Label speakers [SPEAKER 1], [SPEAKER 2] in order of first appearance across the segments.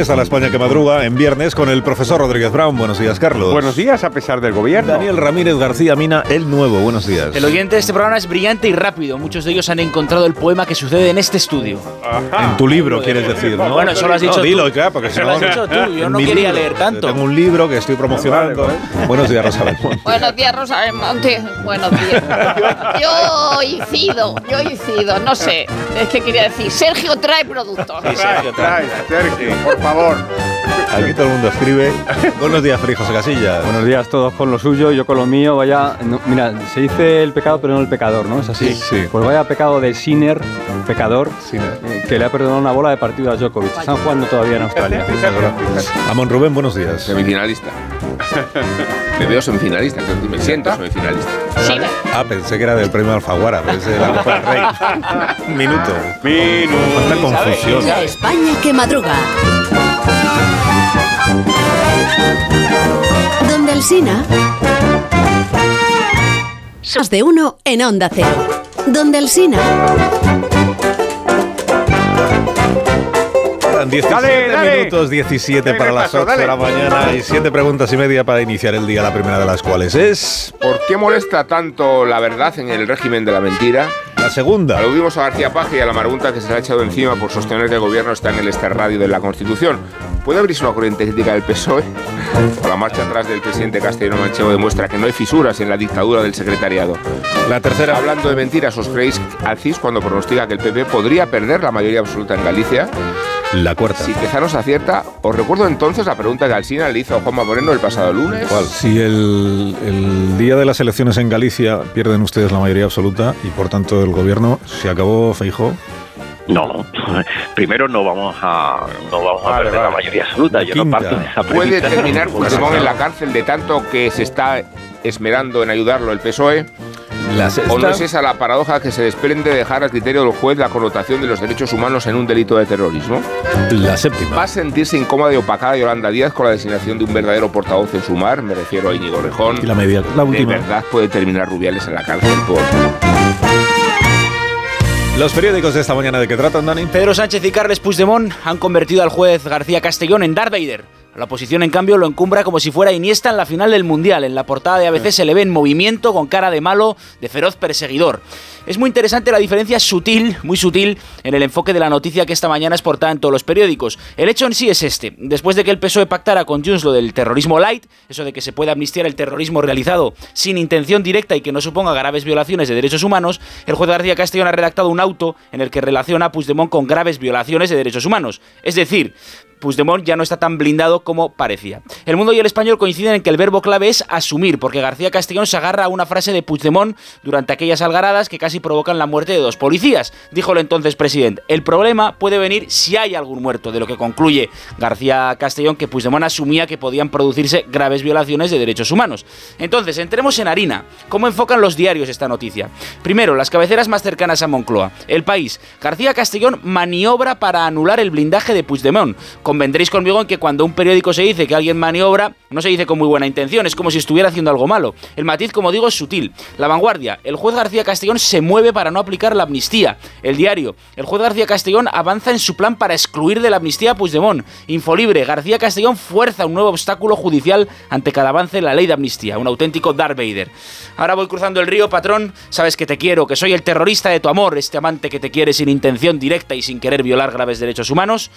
[SPEAKER 1] Está la España que madruga en viernes con el profesor Rodríguez Brown. Buenos días, Carlos.
[SPEAKER 2] Buenos días, a pesar del gobierno.
[SPEAKER 1] Daniel Ramírez García Mina, el nuevo. Buenos días.
[SPEAKER 3] El oyente de este programa es brillante y rápido. Muchos de ellos han encontrado el poema que sucede en este estudio.
[SPEAKER 1] En tu libro, quieres decir, ¿no?
[SPEAKER 3] Bueno, eso lo has dicho
[SPEAKER 1] No,
[SPEAKER 3] tú.
[SPEAKER 1] dilo ya, porque si no...
[SPEAKER 3] lo has dicho tú, yo no quería
[SPEAKER 1] libro.
[SPEAKER 3] leer tanto.
[SPEAKER 1] Tengo un libro que estoy promocionando. Buenos días, Rosa Belmonte.
[SPEAKER 4] Buenos días, Rosa del Monte. Buenos días. Yo incido, yo incido, no sé. Es que quería decir, Sergio trae productos.
[SPEAKER 2] Trae, trae, Sergio, por favor.
[SPEAKER 1] Aquí todo el mundo escribe. Buenos días, Feliz José Casillas.
[SPEAKER 5] Buenos días, todos con lo suyo, yo con lo mío. Vaya, no, mira, se dice el pecado, pero no el pecador, ¿no? Es así.
[SPEAKER 1] Sí, sí.
[SPEAKER 5] Pues vaya pecado de Sinner, pecador,
[SPEAKER 1] Sinner.
[SPEAKER 5] eh, que le ha perdonado una bola de partido a Djokovic. Están jugando todavía en Australia.
[SPEAKER 1] Amon Rubén, buenos días.
[SPEAKER 6] Semifinalista. Me veo semifinalista, me siento semifinalista.
[SPEAKER 4] Sí,
[SPEAKER 1] Ah, pensé que era del premio Alfaguara, pero es de la Copa del Rey. Minuto.
[SPEAKER 2] Minuto.
[SPEAKER 1] Cuánta confusión.
[SPEAKER 7] La España que madruga. Donde el Sina. Más de uno en Onda Cero. Donde el Sina.
[SPEAKER 1] 17
[SPEAKER 2] Dale, dale.
[SPEAKER 1] minutos, 17
[SPEAKER 2] Dale,
[SPEAKER 1] para las
[SPEAKER 2] repaso,
[SPEAKER 1] 8 de la mañana y 7 preguntas y media para iniciar el día, la primera de las cuales es
[SPEAKER 6] ¿Por qué molesta tanto la verdad en el régimen de la mentira?
[SPEAKER 1] la segunda.
[SPEAKER 6] Aludimos a García Paje y a la marabunta que se le ha echado encima por sostener que el gobierno está en el extrarradio de la Constitución. ¿Puede abrirse una corriente crítica del PSOE? O la marcha atrás del presidente castellano manchego demuestra que no hay fisuras en la dictadura del secretariado.
[SPEAKER 1] La tercera.
[SPEAKER 6] Hablando de mentiras, ¿os creéis al CIS cuando pronostica que el PP podría perder la mayoría absoluta en Galicia?
[SPEAKER 1] La cuarta.
[SPEAKER 6] Si Tezanos acierta, os recuerdo entonces la pregunta que Alsina le hizo a Juanma Moreno el pasado lunes.
[SPEAKER 1] ¿Cuál? Si el, el día de las elecciones en Galicia pierden ustedes la mayoría absoluta y por tanto el gobierno se acabó Feijó,
[SPEAKER 8] No, primero no vamos a no vamos a
[SPEAKER 2] Vale,
[SPEAKER 8] perder la
[SPEAKER 2] vale.
[SPEAKER 8] mayoría absoluta. Yo no parto de esa
[SPEAKER 6] ¿Puede
[SPEAKER 8] premisa.
[SPEAKER 6] terminar Puigdemont en la cárcel de tanto que se está esmerando en ayudarlo el PSOE?
[SPEAKER 1] La
[SPEAKER 6] ¿O no es esa la paradoja que se desprende de dejar al criterio del juez la connotación de los derechos humanos en un delito de terrorismo?
[SPEAKER 1] la séptima.
[SPEAKER 6] ¿Va a sentirse incómoda y opacada Yolanda Díaz con la designación de un verdadero portavoz en su mar? Me refiero a Íñigo Rejón.
[SPEAKER 1] Y la media, la
[SPEAKER 6] ¿De verdad puede terminar Rubiales en la cárcel por...?
[SPEAKER 1] Los periódicos de esta mañana de qué tratan, Dani.
[SPEAKER 3] Pedro Sánchez y Carles Puigdemont han convertido al juez García Castellón en Darth Vader. La oposición, en cambio, lo encumbra como si fuera Iniesta en la final del Mundial. En la portada de ABC se le ve en movimiento, con cara de malo, de feroz perseguidor. Es muy interesante la diferencia sutil, muy sutil, en el enfoque de la noticia que esta mañana es portada en todos los periódicos. El hecho en sí es este. Después de que el PSOE pactara con Junts lo del terrorismo light, eso de que se puede amnistiar el terrorismo realizado sin intención directa y que no suponga graves violaciones de derechos humanos, el juez García Castellón ha redactado un auto en el que relaciona a Puigdemont con graves violaciones de derechos humanos. Es decir, Puigdemont ya no está tan blindado como parecía. El mundo y el español coinciden en que el verbo clave es asumir, porque García Castellón se agarra a una frase de Puigdemont durante aquellas algaradas que casi provocan la muerte de dos policías. Dijo el entonces presidente, el problema puede venir si hay algún muerto, de lo que concluye García Castellón que Puigdemont asumía que podían producirse graves violaciones de derechos humanos. Entonces, entremos en harina. ¿Cómo enfocan los diarios esta noticia? Primero, las cabeceras más cercanas a Moncloa. El país. García Castellón maniobra para anular el blindaje de Puigdemont. Convendréis conmigo en que cuando un periódico se dice que alguien maniobra, no se dice con muy buena intención, es como si estuviera haciendo algo malo. El matiz, como digo, es sutil. La vanguardia, el juez García Castellón se mueve para no aplicar la amnistía. El diario, el juez García Castellón avanza en su plan para excluir de la amnistía a Puigdemont. Infolibre, García Castellón fuerza un nuevo obstáculo judicial ante cada avance en la ley de amnistía. Un auténtico Darth Vader. Ahora voy cruzando el río, patrón. Sabes que te quiero, que soy el terrorista de tu amor, este amante que te quiere sin intención directa y sin querer violar graves derechos humanos.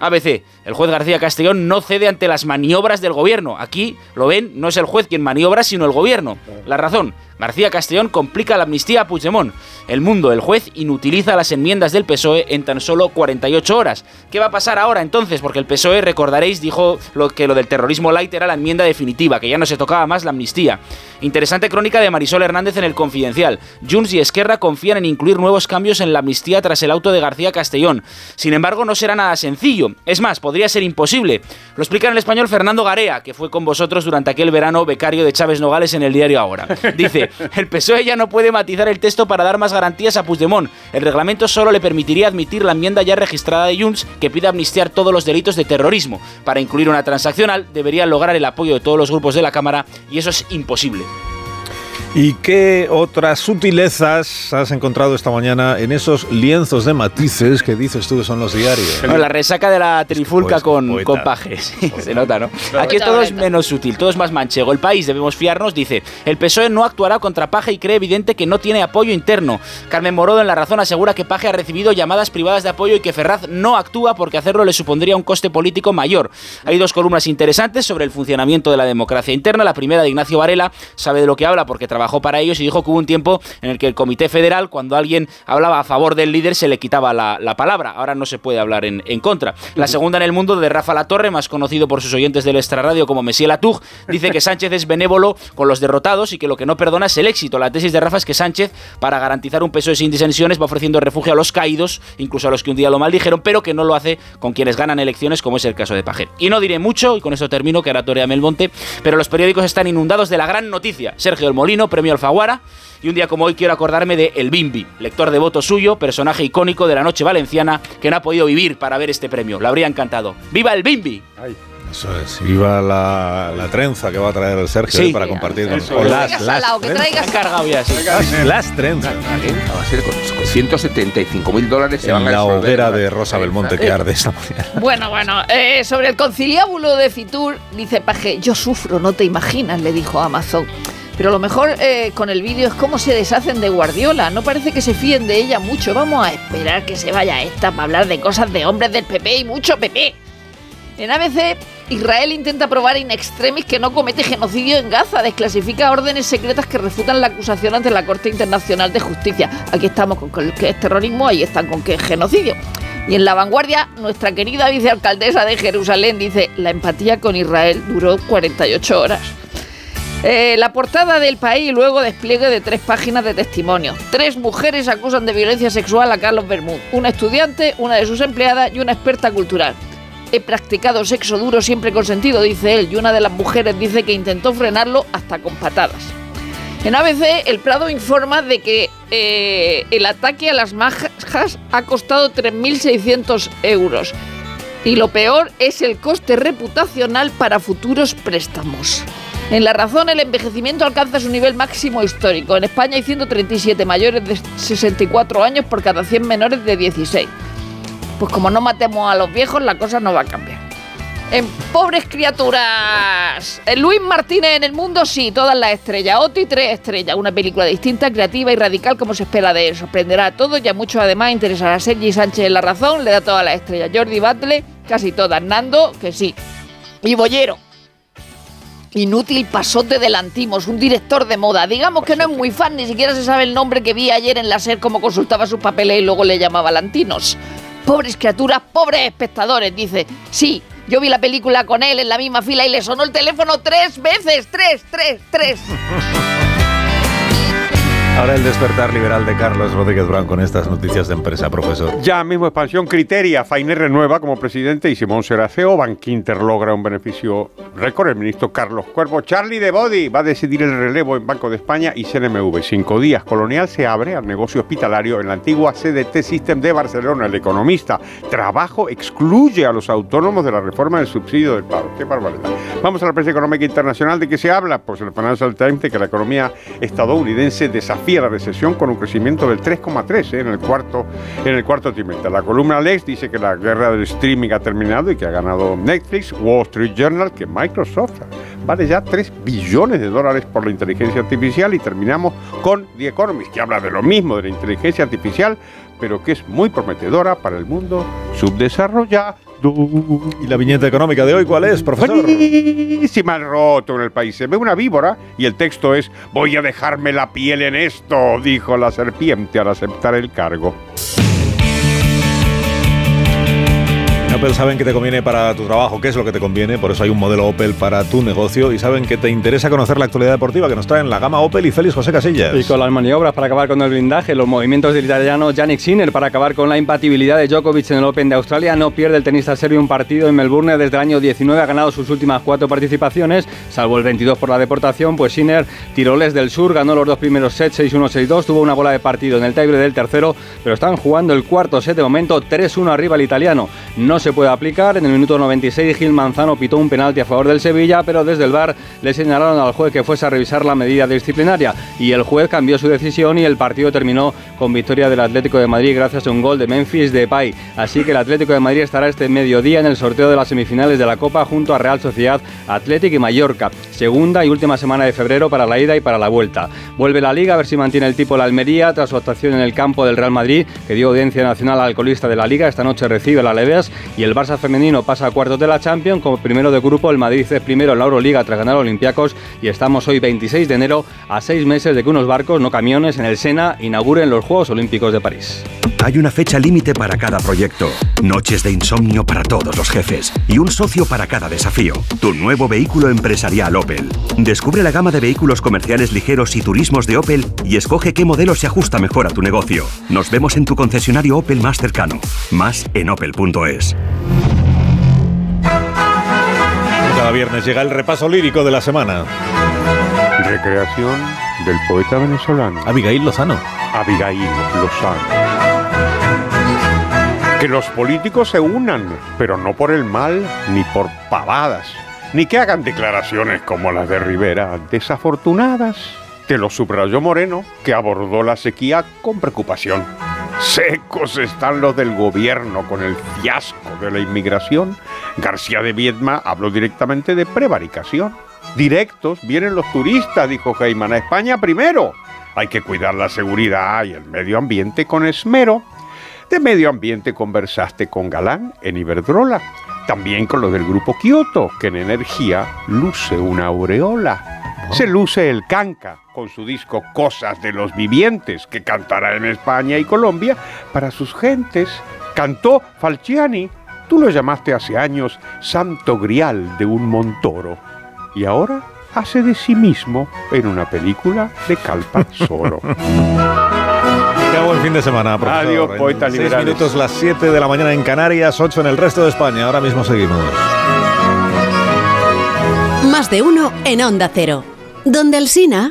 [SPEAKER 3] ABC. El juez García Castellón no cede ante las maniobras del gobierno. Aquí, lo ven, no es el juez quien maniobra, sino el gobierno. La razón. García Castellón complica la amnistía a Puigdemont. El mundo, el juez, inutiliza las enmiendas del PSOE en tan solo 48 horas. ¿Qué va a pasar ahora entonces? Porque el PSOE, recordaréis, dijo lo que lo del terrorismo light era la enmienda definitiva, que ya no se tocaba más la amnistía. Interesante crónica de Marisol Hernández en el Confidencial. Junts y Esquerra confían en incluir nuevos cambios en la amnistía tras el auto de García Castellón. Sin embargo, no será nada sencillo. Es más, podría ser imposible. Lo explica en el español Fernando Garea, que fue con vosotros durante aquel verano becario de Chávez Nogales en el diario Ahora. Dice, el PSOE ya no puede matizar el texto para dar más garantías a Puigdemont. El reglamento solo le permitiría admitir la enmienda ya registrada de Junts que pide amnistiar todos los delitos de terrorismo. Para incluir una transaccional debería lograr el apoyo de todos los grupos de la Cámara y eso es imposible.
[SPEAKER 1] ¿Y qué otras sutilezas has encontrado esta mañana en esos lienzos de matices que dices tú que son los diarios?
[SPEAKER 3] Bueno, la resaca de la trifulca
[SPEAKER 1] Pues,
[SPEAKER 3] con,
[SPEAKER 1] poeta.
[SPEAKER 3] con pajes. Sí, se nota, ¿no? Aquí
[SPEAKER 4] Poeta,
[SPEAKER 3] todo es menos sutil, todo es más manchego. El país, debemos fiarnos, dice, el PSOE no actuará contra Paje y cree evidente que no tiene apoyo interno. Carmen Morodo en La Razón asegura que Paje ha recibido llamadas privadas de apoyo y que Ferraz no actúa porque hacerlo le supondría un coste político mayor. Hay dos columnas interesantes sobre el funcionamiento de la democracia interna. La primera de Ignacio Varela, sabe de lo que habla porque trabajó para ellos y dijo que hubo un tiempo en el que el Comité Federal, cuando alguien hablaba a favor del líder, se le quitaba la, la palabra. Ahora no se puede hablar en, en contra. La segunda en el mundo de Rafa Latorre, más conocido por sus oyentes del extrarradio como Messier Latug, dice que Sánchez es benévolo con los derrotados y que lo que no perdona es el éxito. La tesis de Rafa es que Sánchez, para garantizar un peso sin disensiones, va ofreciendo refugio a los caídos, incluso a los que un día lo maldijeron, pero que no lo hace con quienes ganan elecciones, como es el caso de Pajer. Y no diré mucho, y con esto termino, que era Torea Melmonte, pero los periódicos están inundados de la gran noticia. Sergio El Molino, premio Alfaguara, y un día como hoy quiero acordarme de El Bimbi, lector devoto suyo, personaje icónico de la noche valenciana, que no ha podido vivir para ver este premio. Le habría encantado. ¡Viva el Bimbi!
[SPEAKER 1] Eso es. Viva la, la trenza que va a traer el Sergio
[SPEAKER 3] Sí.
[SPEAKER 1] eh, para compartir con
[SPEAKER 2] Eso
[SPEAKER 1] o
[SPEAKER 2] es.
[SPEAKER 1] las, las,
[SPEAKER 4] lado, que
[SPEAKER 1] trenzas.
[SPEAKER 4] traigas
[SPEAKER 3] encargado ya, sí.
[SPEAKER 1] Las- las trenzas.
[SPEAKER 6] Va a ser con, con 175 mil dólares se van
[SPEAKER 1] En
[SPEAKER 6] a
[SPEAKER 1] la hoguera de Rosa. Belmonte que arde esta mañana.
[SPEAKER 4] Bueno, bueno, eh, sobre el conciliábulo de Fitur, dice Paje, yo sufro, no te imaginas, le dijo Amazon. Pero lo mejor eh, con el vídeo es cómo se deshacen de Guardiola. No parece que se fíen de ella mucho. Vamos a esperar que se vaya esta para hablar de cosas de hombres del PP y mucho PP. En ABC, Israel intenta probar in extremis que no comete genocidio en Gaza, desclasifica órdenes secretas que refutan la acusación ante la Corte Internacional de Justicia. Aquí estamos con que es terrorismo, ahí están con que es genocidio. Y en la vanguardia, nuestra querida vicealcaldesa de Jerusalén dice, la empatía con Israel duró 48 horas. Eh, la portada del país luego despliegue de tres páginas de testimonio. Tres mujeres acusan de violencia sexual a Carlos Bermúdez, una estudiante, una de sus empleadas y una experta cultural. He practicado sexo duro siempre consentido, dice él, y una de las mujeres dice que intentó frenarlo hasta con patadas. En ABC, el Prado informa de que eh, el ataque a las majas ha costado 3.600 euros. Y lo peor es el coste reputacional para futuros préstamos. En La Razón, el envejecimiento alcanza su nivel máximo histórico. En España hay 137 mayores de 64 años por cada 100 menores de 16. Pues como no matemos a los viejos, la cosa no va a cambiar. En Pobres Criaturas. Luis Martínez en el mundo, sí, todas las estrellas. Oti, tres estrellas. Una película distinta, creativa y radical como se espera de él. Sorprenderá a todos y a muchos además interesará a Sergi Sánchez en La Razón, le da todas las estrellas. Jordi Batle, casi todas. Nando, que sí. Y Bollero. Inútil pasote de Lantimos, un director de moda. Digamos que no es muy fan, ni siquiera se sabe el nombre que vi ayer en la SER, cómo consultaba sus papeles y luego le llamaba Lantinos. Pobres criaturas, pobres espectadores, dice. Sí, yo vi la película con él en la misma fila y le sonó el teléfono tres veces. Tres, tres, tres.
[SPEAKER 1] Ahora el despertar liberal de Carlos Rodríguez Brown con estas noticias de empresa, profesor.
[SPEAKER 2] Ya mismo expansión criteria. Fainé renueva como presidente y Simón será CEO. Bankinter logra un beneficio récord. El ministro Carlos Cuervo. Charlie de Body va a decidir el relevo en Banco de España y CNMV. Cinco días. Colonial se abre al negocio hospitalario en la antigua CDT System de Barcelona. El economista. Trabajo excluye a los autónomos de la reforma del subsidio del paro. Qué barbaridad. Vamos a la prensa económica internacional. ¿De qué se habla? Pues el Financial Times de que la economía estadounidense desafía la recesión con un crecimiento del 3,3 ¿eh? en el cuarto en el cuarto trimestre. La columna Lex dice que la guerra del streaming ha terminado y que ha ganado Netflix. Wall Street Journal que Microsoft vale ya 3 billones de dólares por la inteligencia artificial y terminamos con The Economist, que habla de lo mismo, de la inteligencia artificial, pero que es muy prometedora para el mundo subdesarrollado.
[SPEAKER 1] ¿Y la viñeta económica de hoy cuál es, profesor?
[SPEAKER 2] Buenísima el roto en el país. Se ve una víbora y el texto es Voy a dejarme la piel en esto, dijo la serpiente al aceptar el cargo.
[SPEAKER 1] Opel saben que te conviene para tu trabajo, qué es lo que te conviene, por eso hay un modelo Opel para tu negocio y saben que te interesa conocer la actualidad deportiva que nos traen la gama Opel y Félix José Casillas.
[SPEAKER 5] Y con las maniobras para acabar con el blindaje, los movimientos del italiano Yannick Sinner para acabar con la impatibilidad de Djokovic en el Open de Australia, no pierde el tenista serbio un partido en Melbourne desde el año 19, ha ganado sus últimas cuatro participaciones, salvo el 22 por la deportación, pues Sinner, tiroles del sur, ganó los dos primeros sets, 6-1, 6-2, tuvo una bola de partido en el tiebreak del tercero, pero están jugando el cuarto set de momento, 3-1 arriba el italiano. No se puede aplicar. En el minuto 96 Gil Manzano pitó un penalti a favor del Sevilla, pero desde el VAR le señalaron al juez que fuese a revisar la medida disciplinaria y el juez cambió su decisión y el partido terminó con victoria del Atlético de Madrid gracias a un gol de Memphis Depay. Así que el Atlético de Madrid estará este mediodía en el sorteo de las semifinales de la Copa junto a Real Sociedad, Atlético y Mallorca. Segunda y última semana de febrero para la ida y para la vuelta. Vuelve la Liga a ver si mantiene el tipo la Almería tras su actuación en el campo del Real Madrid que dio audiencia nacional al colista de la Liga. Esta noche recibe la Leves y el Barça femenino pasa a cuartos de la Champions como primero de grupo. El Madrid es primero en la Euroliga tras ganar Olympiacos y estamos hoy 26 de enero a seis meses de que unos barcos, no camiones, en el Sena inauguren los Juegos Olímpicos de París.
[SPEAKER 9] Hay una fecha límite para cada proyecto, noches de insomnio para todos los jefes y un socio para cada desafío. Tu nuevo vehículo empresarial. Descubre la gama de vehículos comerciales ligeros y turismos de Opel y escoge qué modelo se ajusta mejor a tu negocio. Nos vemos en tu concesionario Opel más cercano. Más en opel.es.
[SPEAKER 1] Cada viernes llega el repaso lírico de la semana.
[SPEAKER 2] Recreación del poeta venezolano
[SPEAKER 1] Abigail Lozano.
[SPEAKER 2] Abigail Lozano. Que los políticos se unan, pero no por el mal ni por pavadas, ni que hagan declaraciones como las de Rivera, desafortunadas. Te lo subrayó Moreno, que abordó la sequía con preocupación. Secos están los del gobierno con el fiasco de la inmigración. García de Viedma habló directamente de prevaricación. Directos vienen los turistas, dijo Geiman, a España primero. Hay que cuidar la seguridad y el medio ambiente con esmero. De medio ambiente conversaste con Galán en Iberdrola, también con los del grupo Kioto, que en energía luce una aureola. Se luce el canca con su disco Cosas de los Vivientes, que cantará en España y Colombia para sus gentes. Cantó Falciani, tú lo llamaste hace años Santo Grial de un Montoro, y ahora hace de sí mismo en una película de Calpa.
[SPEAKER 1] Acabó el fin de semana, profesor.
[SPEAKER 2] Adiós, poetas
[SPEAKER 1] En seis
[SPEAKER 2] liberales.
[SPEAKER 1] minutos, las 7 de la mañana en Canarias, 8 en el resto de España. Ahora mismo seguimos.
[SPEAKER 7] Más de uno en Onda Cero. Donde el Sina...